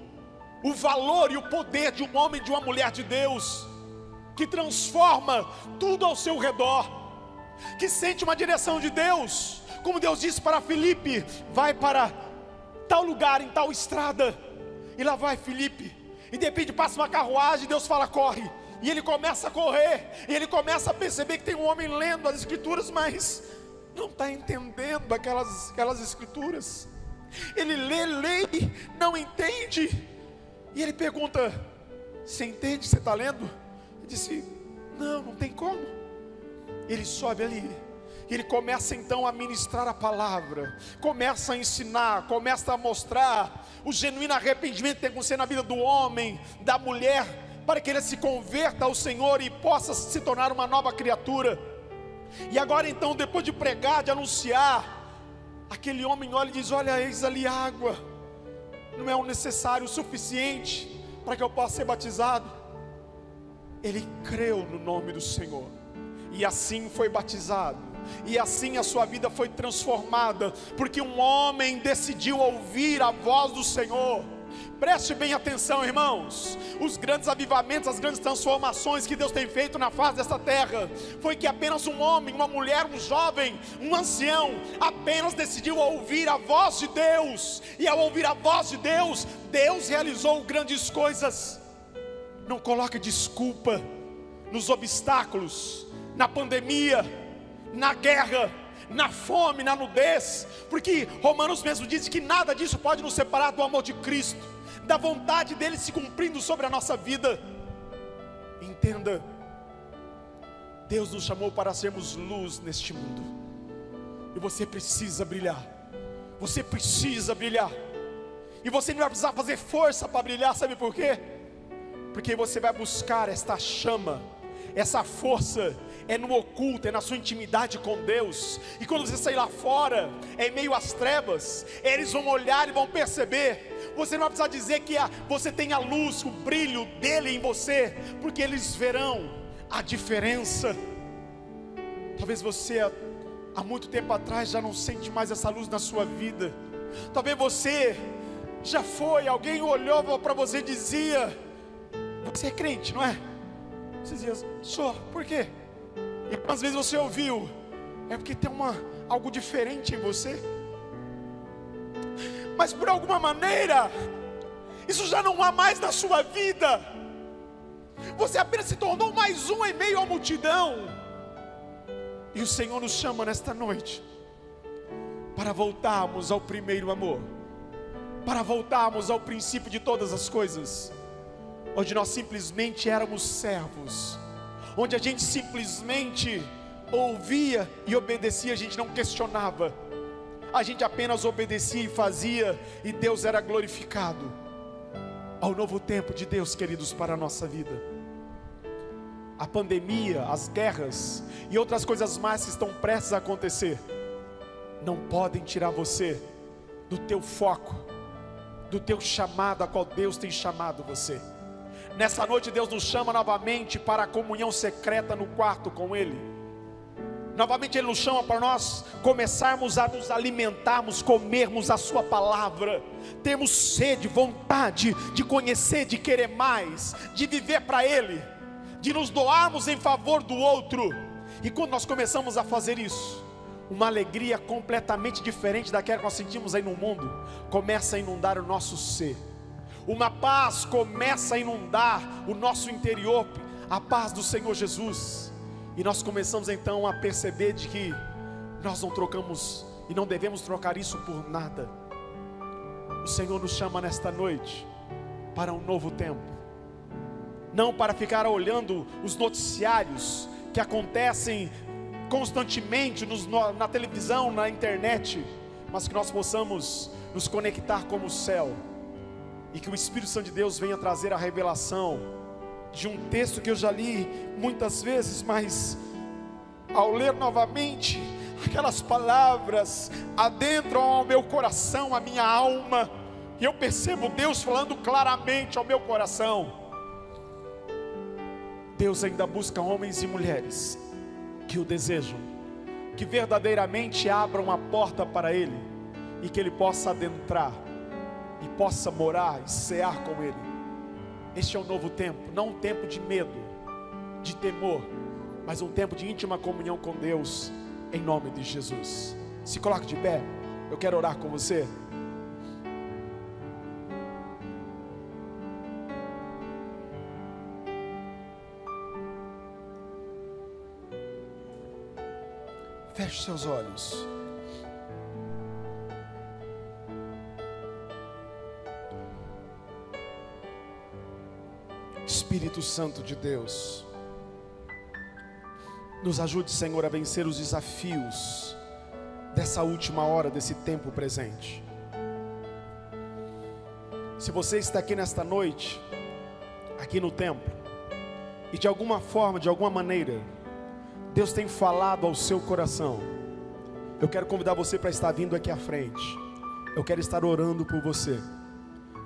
o valor e o poder de um homem, de uma mulher de Deus, que transforma tudo ao seu redor, que sente uma direção de Deus, como Deus disse para Felipe: vai para tal lugar, em tal estrada, e lá vai Felipe, e de repente passa uma carruagem, Deus fala: corre, e ele começa a correr, e ele começa a perceber que tem um homem lendo as Escrituras, mas não está entendendo aquelas, aquelas Escrituras. Ele lê, lê, não entende. E ele pergunta: Você entende? Você está lendo? Ele disse: Não, não tem como. Ele sobe ali. Ele começa então a ministrar a palavra, começa a ensinar, começa a mostrar o genuíno arrependimento que tem que acontecer na vida do homem, da mulher, para que ele se converta ao Senhor e possa se tornar uma nova criatura. E agora então, depois de pregar, de anunciar, aquele homem olha e diz: Olha, eis ali água não é o necessário o suficiente para que eu possa ser batizado. Ele creu no nome do Senhor e assim foi batizado. E assim a sua vida foi transformada, porque um homem decidiu ouvir a voz do Senhor Preste bem atenção, irmãos. Os grandes avivamentos, as grandes transformações que Deus tem feito na face desta terra, foi que apenas um homem, uma mulher, um jovem, um ancião, apenas decidiu ouvir a voz de Deus, e ao ouvir a voz de Deus, Deus realizou grandes coisas. Não coloque desculpa nos obstáculos, na pandemia, na guerra, na fome, na nudez, porque Romanos mesmo diz que nada disso pode nos separar do amor de Cristo, da vontade dele se cumprindo sobre a nossa vida. Entenda, Deus nos chamou para sermos luz neste mundo, e você precisa brilhar, você precisa brilhar, e você não vai precisar fazer força para brilhar, sabe por quê? Porque você vai buscar esta chama, essa força é no oculto, é na sua intimidade com Deus. E quando você sair lá fora, é em meio às trevas, eles vão olhar e vão perceber. Você não vai precisar dizer que você tem a luz, o brilho dele em você, porque eles verão a diferença. Talvez você há muito tempo atrás já não sente mais essa luz na sua vida. Talvez você já foi, alguém olhou para você e dizia: Você é crente, não é? Você dizia, sou, por quê? E às vezes você ouviu, é porque tem uma, algo diferente em você. Mas por alguma maneira, isso já não há mais na sua vida. Você apenas se tornou mais um em meio à multidão. E o Senhor nos chama nesta noite para voltarmos ao primeiro amor, para voltarmos ao princípio de todas as coisas, onde nós simplesmente éramos servos onde a gente simplesmente ouvia e obedecia, a gente não questionava, a gente apenas obedecia e fazia, e Deus era glorificado. Ao novo tempo de Deus, queridos, para a nossa vida. A pandemia, as guerras e outras coisas mais que estão prestes a acontecer, não podem tirar você do teu foco, do teu chamado a qual Deus tem chamado você. Nessa noite, Deus nos chama novamente para a comunhão secreta no quarto com Ele. Novamente, Ele nos chama para nós começarmos a nos alimentarmos, comermos a Sua palavra, termos sede, vontade de conhecer, de querer mais, de viver para Ele, de nos doarmos em favor do outro. E quando nós começamos a fazer isso, uma alegria completamente diferente daquela que nós sentimos aí no mundo começa a inundar o nosso ser uma paz começa a inundar o nosso interior, a paz do Senhor Jesus. E nós começamos então a perceber de que nós não trocamos e não devemos trocar isso por nada. O Senhor nos chama nesta noite para um novo tempo. Não para ficar olhando os noticiários que acontecem constantemente nos, na televisão, na internet, mas que nós possamos nos conectar como o céu e que o Espírito Santo de Deus venha trazer a revelação de um texto que eu já li muitas vezes, mas ao ler novamente, aquelas palavras adentram ao meu coração, à minha alma, e eu percebo Deus falando claramente ao meu coração. Deus ainda busca homens e mulheres que o desejam, que verdadeiramente abram a porta para Ele e que Ele possa adentrar e possa morar e cear com Ele. Este é um novo tempo, não um tempo de medo, de temor, mas um tempo de íntima comunhão com Deus, em nome de Jesus. Se coloque de pé, eu quero orar com você. Feche seus olhos. Espírito Santo de Deus, nos ajude, Senhor, a vencer os desafios dessa última hora, desse tempo presente. Se você está aqui nesta noite, aqui no templo, e de alguma forma, de alguma maneira, Deus tem falado ao seu coração, eu quero convidar você para estar vindo aqui à frente. Eu quero estar orando por você,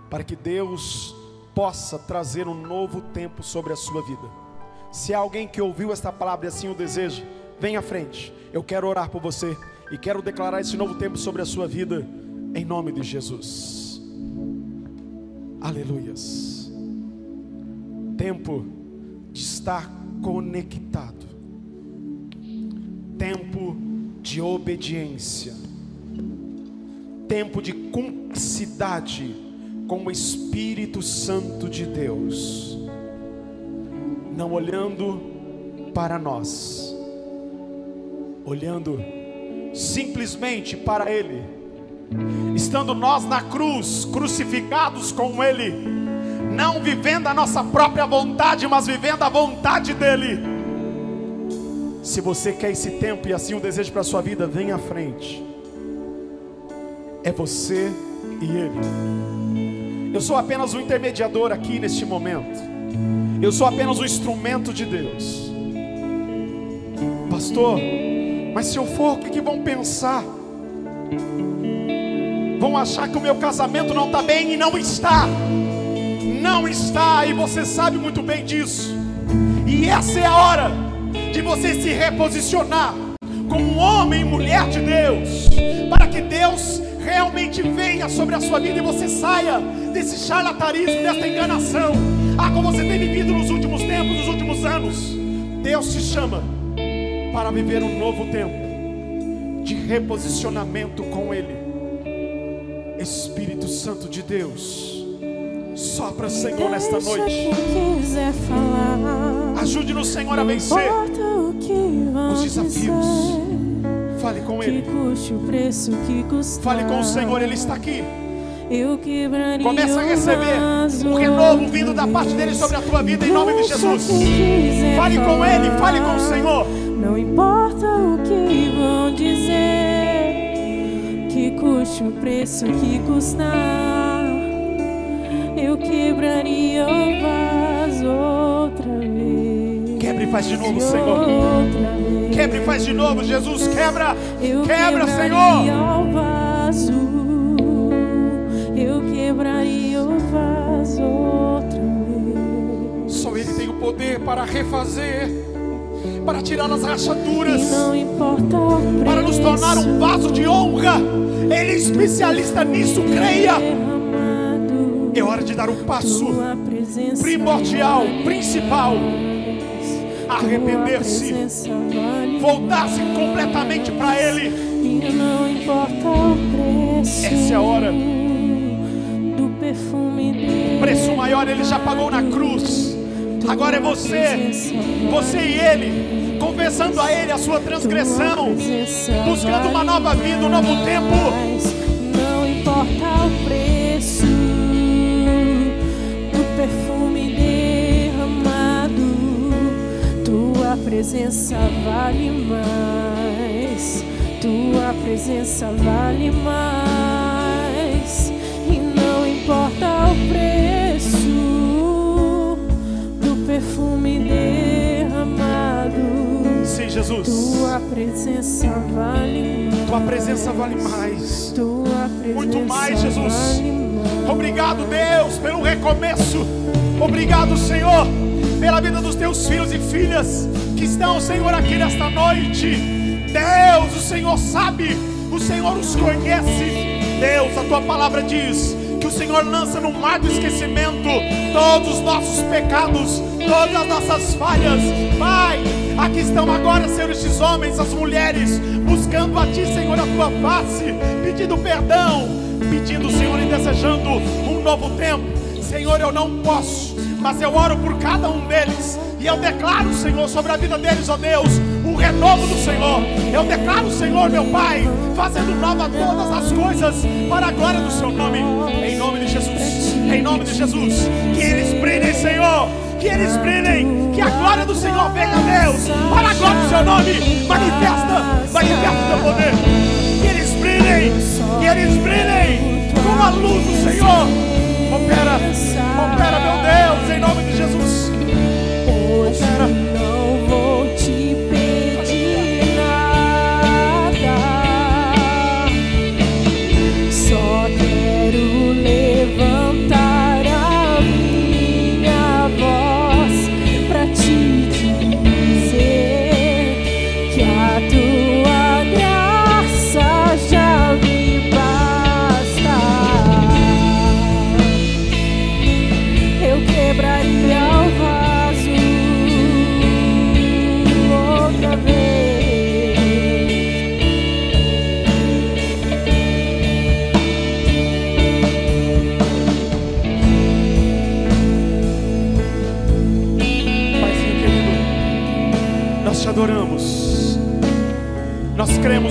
para que Deus possa trazer um novo tempo sobre a sua vida. Se há alguém que ouviu esta palavra e assim o deseja, vem à frente. Eu quero orar por você e quero declarar esse novo tempo sobre a sua vida, em nome de Jesus. Aleluias. Tempo de estar conectado, tempo de obediência, tempo de cumplicidade com o Espírito Santo de Deus, não olhando para nós, olhando simplesmente para Ele. Estando nós na cruz, crucificados com Ele, não vivendo a nossa própria vontade, mas vivendo a vontade dEle. Se você quer esse tempo e assim o desejo para a sua vida, vem à frente. É você e Ele. Eu sou apenas um intermediador aqui neste momento. Eu sou apenas um instrumento de Deus. Pastor, mas se eu for, o que, que vão pensar? Vão achar que o meu casamento não está bem e não está. Não está, e você sabe muito bem disso. E essa é a hora de você se reposicionar como homem e mulher de Deus, para que Deus realmente venha sobre a sua vida e você saia desse charlatanismo, dessa enganação. Ah, como você tem vivido nos últimos tempos, nos últimos anos. Deus te chama para viver um novo tempo de reposicionamento com Ele. Espírito Santo de Deus, sopra, Senhor, nesta noite. Ajude-nos, Senhor, a vencer os desafios. Fale com Ele. Fale com o Senhor, Ele está aqui. Começa a receber um renovo vindo da parte dele sobre a tua vida, em nome de Jesus. Fale com Ele, fale com o. Senhor. Não importa o que vão dizer, que custe o preço que custar, eu quebraria o vaso outra vez. Quebre e faz de novo, Senhor. Quebre e faz de novo, Jesus. Quebra, quebra, Senhor. o vaso, quebraria o vaso outra vez. Só Ele tem o poder para refazer, para tirar as rachaduras, preço. para nos tornar um vaso de honra. Ele é especialista nisso, creia. É hora de dar um passo primordial, principal. Arrepender-se, voltar-se completamente para Ele. Essa é a hora. Dele. Preço maior Ele já pagou na cruz. Agora é você, você e Ele, confessando a Ele a sua transgressão, buscando uma nova vida, um novo tempo. Não importa o preço do perfume derramado, tua presença vale mais. Tua presença vale mais. Preço do perfume derramado. Sim, Jesus. Tua presença vale mais. Tua presença vale mais. Presença Muito mais, Jesus. vale mais. Obrigado, Deus, pelo recomeço. Obrigado, Senhor, pela vida dos teus filhos e filhas que estão, Senhor, aqui nesta noite. Deus, o Senhor sabe, o Senhor os conhece. Deus, a tua palavra diz o Senhor lança no mar do esquecimento todos os nossos pecados, todas as nossas falhas. Pai, aqui estão agora, Senhor, estes homens, as mulheres, buscando a Ti, Senhor, a Tua face, pedindo perdão, pedindo, Senhor, e desejando um novo tempo. Senhor, eu não posso, mas eu oro por cada um deles. E eu declaro, Senhor, sobre a vida deles, ó Deus, o renovo do Senhor. Eu declaro, Senhor, meu Pai, fazendo nova todas as coisas para a glória do Seu nome. Em nome de Jesus. Em nome de Jesus. Que eles brilhem, Senhor. Que eles brilhem. Que a glória do Senhor venha, Deus. Para a glória do Seu nome. Manifesta, manifesta o Teu poder. Que eles brilhem. Que eles brilhem. Com a luz do Senhor. Opera, opera, meu Deus, em nome de Jesus. Hoje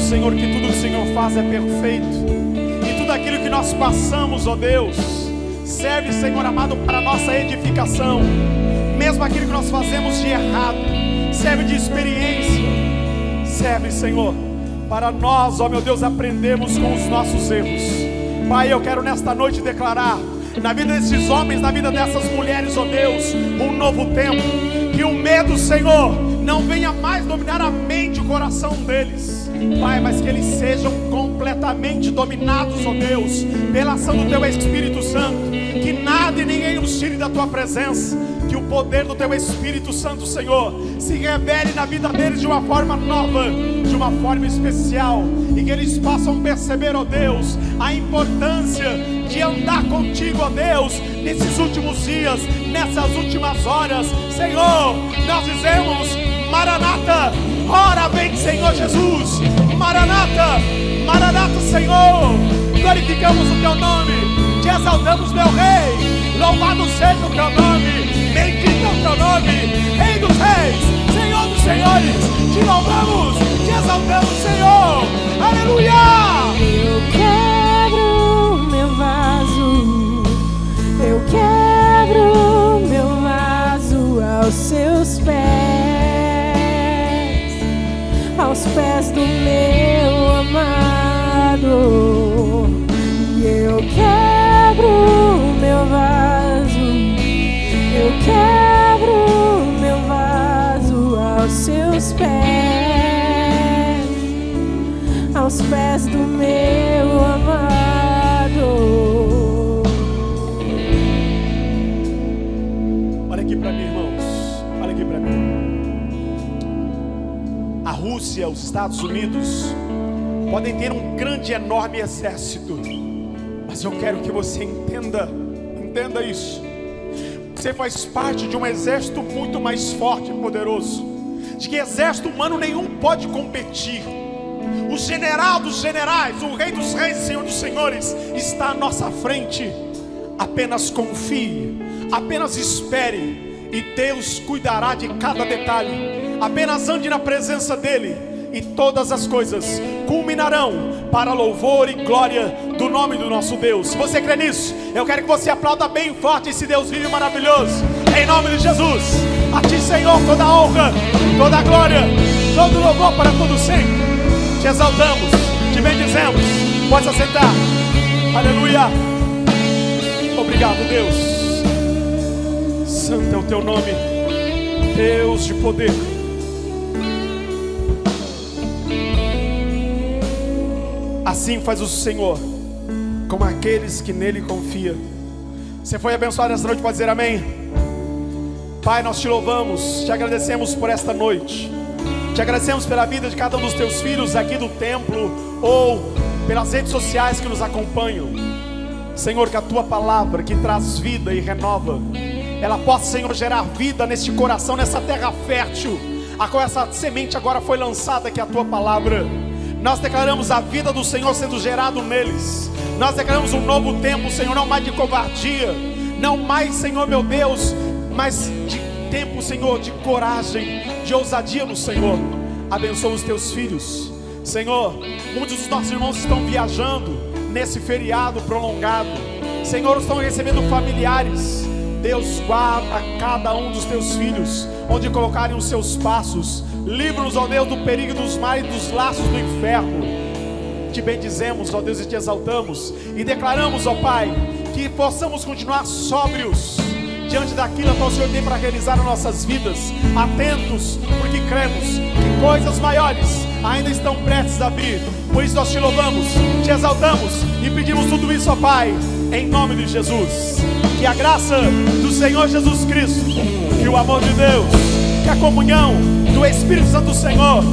Senhor, que tudo que o Senhor faz é perfeito. E tudo aquilo que nós passamos, ó Deus, serve, Senhor amado, para nossa edificação. Mesmo aquilo que nós fazemos de errado, serve de experiência. Serve, Senhor, para nós, ó meu Deus, aprendermos com os nossos erros. Pai, eu quero nesta noite declarar na vida desses homens, na vida dessas mulheres, ó Deus, um novo tempo. Que o medo, Senhor, não venha mais dominar a mente e o coração deles. Pai, mas que eles sejam completamente dominados, ó Deus, pela ação do Teu Espírito Santo. Que nada e ninguém os tire da Tua presença. Que o poder do Teu Espírito Santo, Senhor, se revele na vida deles de uma forma nova, de uma forma especial. E que eles possam perceber, ó Deus, a importância de andar contigo, ó Deus, nesses últimos dias, nessas últimas horas. Senhor, nós dizemos: Maranata, ora vem, Senhor Jesus. Maranata, Maranata, Senhor. Glorificamos o teu nome, te exaltamos, meu rei. Louvado seja o teu nome, bendito é o teu nome, Rei dos reis, Senhor dos senhores. Te louvamos, te exaltamos, Senhor. Aleluia. Eu quebro meu vaso, eu quebro meu vaso aos seus pés, aos pés do meu amado. E eu quebro meu vaso, eu quebro meu vaso aos seus pés aos pés do meu amado. Rússia, os Estados Unidos podem ter um grande, enorme exército, mas eu quero que você entenda, entenda isso. Você faz parte de um exército muito mais forte e poderoso, de que exército humano nenhum pode competir. O general dos generais, o rei dos reis senhor dos senhores está à nossa frente. Apenas confie, apenas espere e Deus cuidará de cada detalhe. Apenas ande na presença dele e todas as coisas culminarão para louvor e glória do nome do nosso Deus. Você crê nisso, eu quero que você aplauda bem forte esse Deus vivo e maravilhoso. Em nome de Jesus. A ti, Senhor, toda honra, toda glória, todo louvor para todo sempre. Te exaltamos, te bendizemos. Pode se sentar. Aleluia. Obrigado, Deus. Santo é o teu nome, Deus de poder. Assim faz o Senhor com aqueles que nele confiam. Você foi abençoado esta noite, pode dizer amém? Pai, nós te louvamos, te agradecemos por esta noite. Te agradecemos pela vida de cada um dos teus filhos aqui do templo ou pelas redes sociais que nos acompanham. Senhor, que a tua palavra que traz vida e renova, ela possa, Senhor, gerar vida neste coração, nessa terra fértil, a qual essa semente agora foi lançada, que é a tua palavra. Nós declaramos a vida do Senhor sendo gerado neles. Nós declaramos um novo tempo, Senhor, não mais de covardia, não mais, Senhor meu Deus, mas de tempo, Senhor, de coragem, de ousadia no Senhor. Abençoa os teus filhos. Senhor, muitos dos nossos irmãos estão viajando nesse feriado prolongado. Senhor, estão recebendo familiares. Deus guarda cada um dos teus filhos, onde colocarem os seus passos. Livra-nos, ó Deus, do perigo dos mares e dos laços do inferno. Te bendizemos, ó Deus, e te exaltamos. E declaramos, ó Pai, que possamos continuar sóbrios diante daquilo que o Senhor tem para realizar nas nossas vidas, atentos, porque cremos que coisas maiores ainda estão prestes a vir. Por isso nós te louvamos, te exaltamos e pedimos tudo isso, ó Pai, em nome de Jesus. Que a graça do Senhor Jesus Cristo, que o amor de Deus, que a comunhão do Espírito Santo do Senhor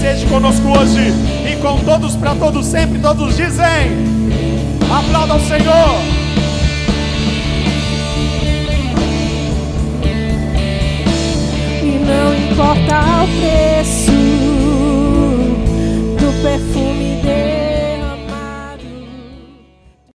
seja conosco hoje e com todos para todos sempre. Todos dizem: aplauda ao Senhor. E não importa o preço perfume de